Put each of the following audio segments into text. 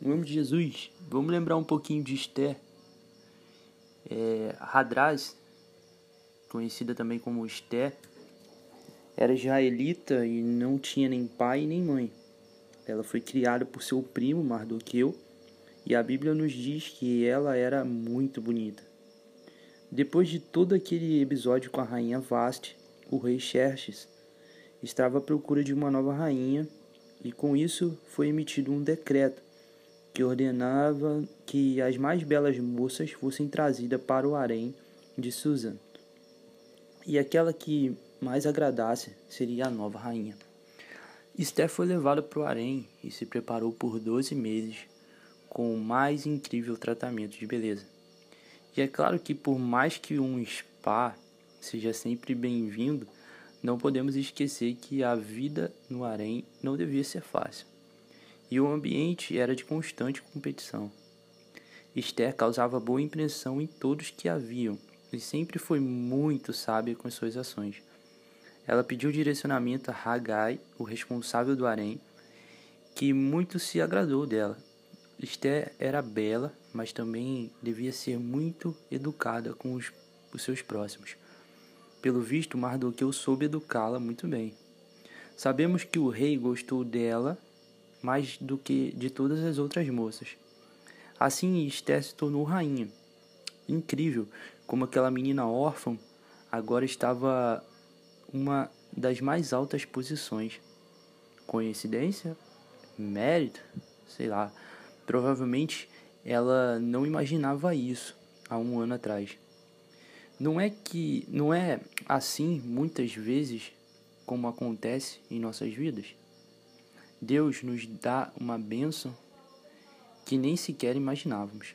Em nome de Jesus, vamos lembrar um pouquinho de Esther. É, conhecida também como Esther, era israelita e não tinha nem pai nem mãe. Ela foi criada por seu primo Mardoqueu e a Bíblia nos diz que ela era muito bonita. Depois de todo aquele episódio com a rainha Vaste, o rei Xerxes estava à procura de uma nova rainha e com isso foi emitido um decreto que ordenava que as mais belas moças fossem trazidas para o harém de Susan e aquela que mais agradasse seria a nova rainha. Esther foi levada para o harém e se preparou por doze meses com o mais incrível tratamento de beleza. E é claro que por mais que um spa seja sempre bem-vindo, não podemos esquecer que a vida no harém não devia ser fácil. E o ambiente era de constante competição. Esther causava boa impressão em todos que a viam e sempre foi muito sábia com suas ações. Ela pediu direcionamento a Haggai, o responsável do harém, que muito se agradou dela Esther era bela, mas também devia ser muito educada com os, os seus próximos. Pelo visto, Mardoqueu soube educá-la muito bem. Sabemos que o rei gostou dela mais do que de todas as outras moças. Assim, Esther se tornou rainha. Incrível como aquela menina órfã agora estava uma das mais altas posições. Coincidência? Mérito? Sei lá. Provavelmente ela não imaginava isso há um ano atrás. Não é que não é assim muitas vezes como acontece em nossas vidas. Deus nos dá uma bênção que nem sequer imaginávamos.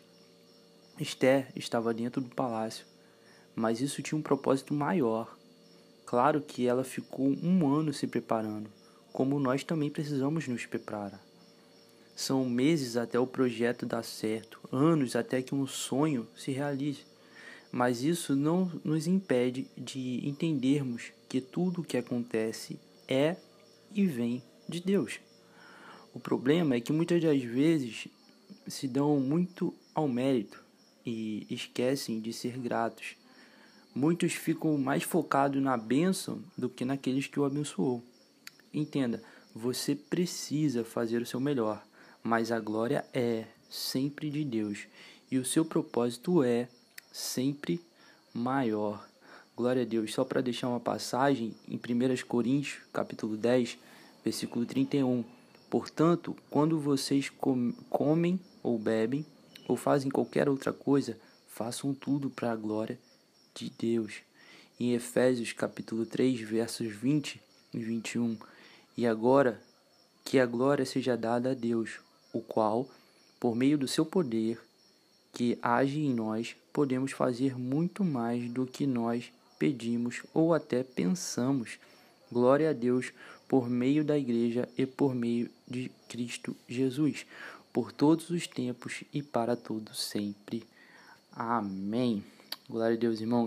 Esther estava dentro do palácio, mas isso tinha um propósito maior. Claro que ela ficou um ano se preparando, como nós também precisamos nos preparar. São meses até o projeto dar certo, anos até que um sonho se realize. Mas isso não nos impede de entendermos que tudo o que acontece é e vem de Deus. O problema é que muitas das vezes se dão muito ao mérito e esquecem de ser gratos. Muitos ficam mais focados na bênção do que naqueles que o abençoou. Entenda, você precisa fazer o seu melhor mas a glória é sempre de Deus e o seu propósito é sempre maior. Glória a Deus. Só para deixar uma passagem em 1 Coríntios, capítulo 10, versículo 31. Portanto, quando vocês comem ou bebem ou fazem qualquer outra coisa, façam tudo para a glória de Deus. Em Efésios capítulo 3, versos 20 e 21. E agora que a glória seja dada a Deus, o qual, por meio do seu poder que age em nós, podemos fazer muito mais do que nós pedimos ou até pensamos. Glória a Deus por meio da Igreja e por meio de Cristo Jesus, por todos os tempos e para todos sempre. Amém. Glória a Deus, irmão.